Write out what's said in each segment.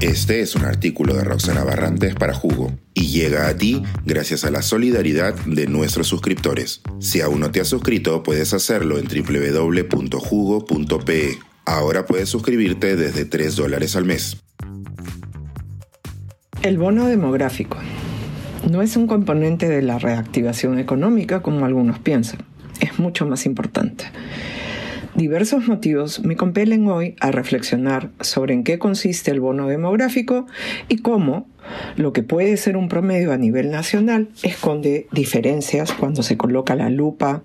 Este es un artículo de Roxana Barrantes para Jugo y llega a ti gracias a la solidaridad de nuestros suscriptores. Si aún no te has suscrito, puedes hacerlo en www.jugo.pe. Ahora puedes suscribirte desde 3 dólares al mes. El bono demográfico no es un componente de la reactivación económica como algunos piensan. Es mucho más importante. Diversos motivos me compelen hoy a reflexionar sobre en qué consiste el bono demográfico y cómo lo que puede ser un promedio a nivel nacional esconde diferencias cuando se coloca la lupa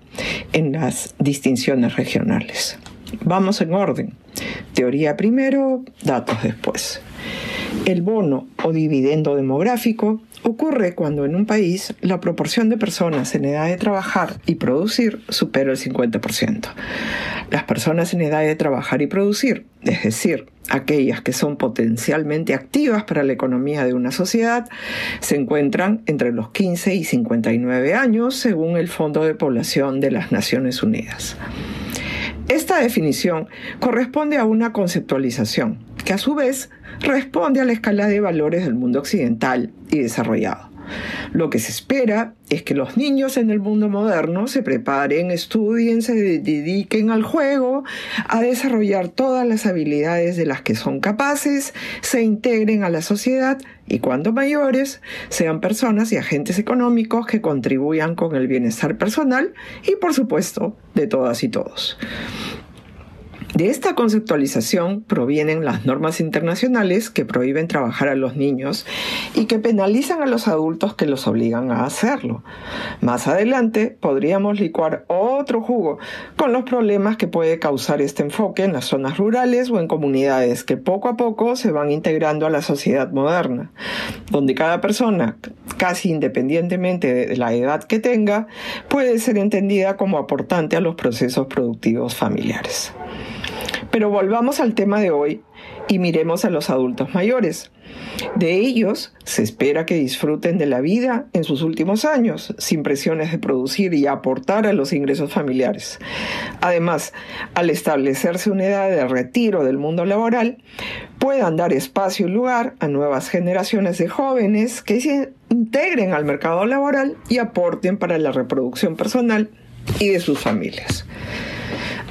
en las distinciones regionales. Vamos en orden. Teoría primero, datos después. El bono o dividendo demográfico ocurre cuando en un país la proporción de personas en edad de trabajar y producir supera el 50%. Las personas en edad de trabajar y producir, es decir, aquellas que son potencialmente activas para la economía de una sociedad, se encuentran entre los 15 y 59 años según el Fondo de Población de las Naciones Unidas. Esta definición corresponde a una conceptualización que a su vez responde a la escala de valores del mundo occidental y desarrollado. Lo que se espera es que los niños en el mundo moderno se preparen, estudien, se dediquen al juego, a desarrollar todas las habilidades de las que son capaces, se integren a la sociedad y cuando mayores sean personas y agentes económicos que contribuyan con el bienestar personal y por supuesto de todas y todos. De esta conceptualización provienen las normas internacionales que prohíben trabajar a los niños y que penalizan a los adultos que los obligan a hacerlo. Más adelante podríamos licuar otro jugo con los problemas que puede causar este enfoque en las zonas rurales o en comunidades que poco a poco se van integrando a la sociedad moderna, donde cada persona, casi independientemente de la edad que tenga, puede ser entendida como aportante a los procesos productivos familiares. Pero volvamos al tema de hoy y miremos a los adultos mayores. De ellos se espera que disfruten de la vida en sus últimos años, sin presiones de producir y aportar a los ingresos familiares. Además, al establecerse una edad de retiro del mundo laboral, puedan dar espacio y lugar a nuevas generaciones de jóvenes que se integren al mercado laboral y aporten para la reproducción personal y de sus familias.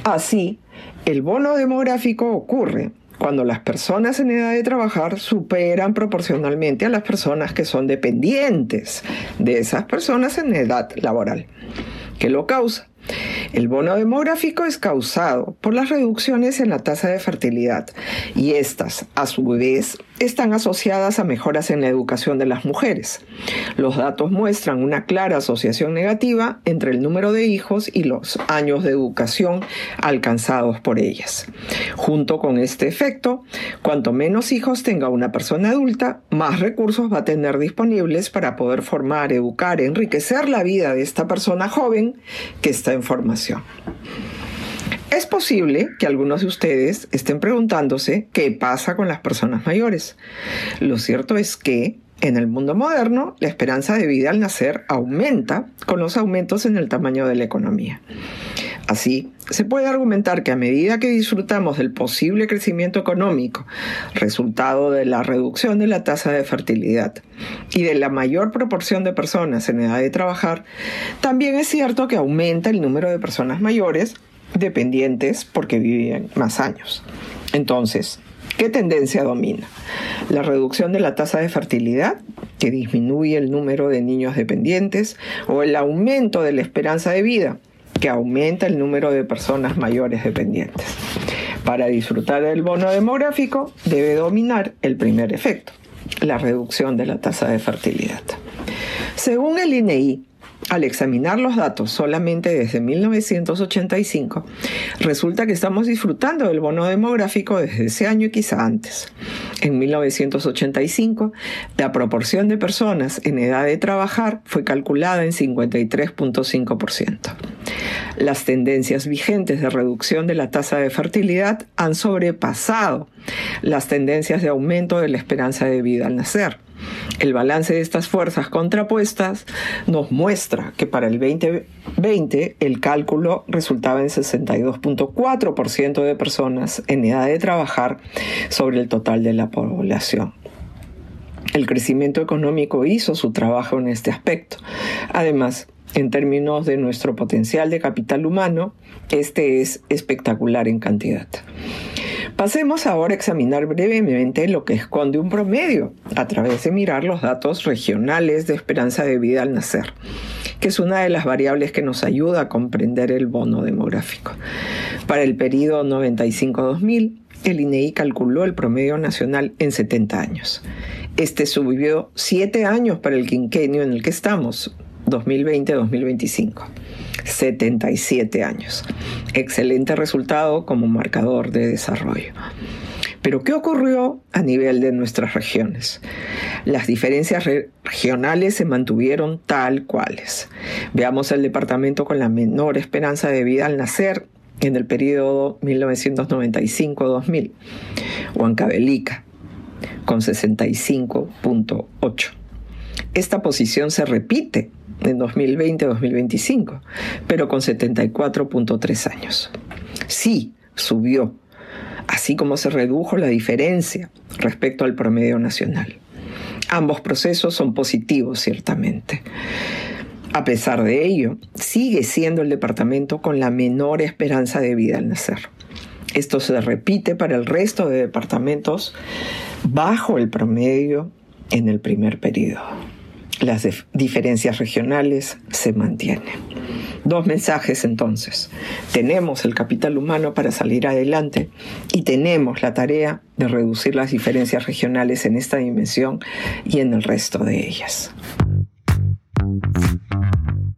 Así, el bono demográfico ocurre cuando las personas en edad de trabajar superan proporcionalmente a las personas que son dependientes de esas personas en edad laboral. ¿Qué lo causa? El bono demográfico es causado por las reducciones en la tasa de fertilidad y estas, a su vez, están asociadas a mejoras en la educación de las mujeres. Los datos muestran una clara asociación negativa entre el número de hijos y los años de educación alcanzados por ellas. Junto con este efecto, cuanto menos hijos tenga una persona adulta, más recursos va a tener disponibles para poder formar, educar, enriquecer la vida de esta persona joven que está en formación. Es posible que algunos de ustedes estén preguntándose qué pasa con las personas mayores. Lo cierto es que en el mundo moderno, la esperanza de vida al nacer aumenta con los aumentos en el tamaño de la economía. Así, se puede argumentar que a medida que disfrutamos del posible crecimiento económico, resultado de la reducción de la tasa de fertilidad y de la mayor proporción de personas en edad de trabajar, también es cierto que aumenta el número de personas mayores dependientes porque viven más años. Entonces, ¿qué tendencia domina? La reducción de la tasa de fertilidad, que disminuye el número de niños dependientes, o el aumento de la esperanza de vida, que aumenta el número de personas mayores dependientes. Para disfrutar del bono demográfico debe dominar el primer efecto, la reducción de la tasa de fertilidad. Según el INEI, al examinar los datos solamente desde 1985, resulta que estamos disfrutando del bono demográfico desde ese año y quizá antes. En 1985, la proporción de personas en edad de trabajar fue calculada en 53.5%. Las tendencias vigentes de reducción de la tasa de fertilidad han sobrepasado las tendencias de aumento de la esperanza de vida al nacer. El balance de estas fuerzas contrapuestas nos muestra que para el 2020 el cálculo resultaba en 62.4% de personas en edad de trabajar sobre el total de la población. El crecimiento económico hizo su trabajo en este aspecto. Además, en términos de nuestro potencial de capital humano, este es espectacular en cantidad. Pasemos ahora a examinar brevemente lo que esconde un promedio a través de mirar los datos regionales de esperanza de vida al nacer, que es una de las variables que nos ayuda a comprender el bono demográfico. Para el periodo 95-2000, el INEI calculó el promedio nacional en 70 años. Este subió 7 años para el quinquenio en el que estamos, 2020-2025. 77 años. Excelente resultado como marcador de desarrollo. Pero ¿qué ocurrió a nivel de nuestras regiones? Las diferencias regionales se mantuvieron tal cuales. Veamos el departamento con la menor esperanza de vida al nacer en el periodo 1995-2000, Huancavelica, con 65.8. Esta posición se repite en 2020-2025, pero con 74.3 años. Sí, subió, así como se redujo la diferencia respecto al promedio nacional. Ambos procesos son positivos, ciertamente. A pesar de ello, sigue siendo el departamento con la menor esperanza de vida al nacer. Esto se repite para el resto de departamentos bajo el promedio en el primer periodo las diferencias regionales se mantienen. Dos mensajes entonces. Tenemos el capital humano para salir adelante y tenemos la tarea de reducir las diferencias regionales en esta dimensión y en el resto de ellas.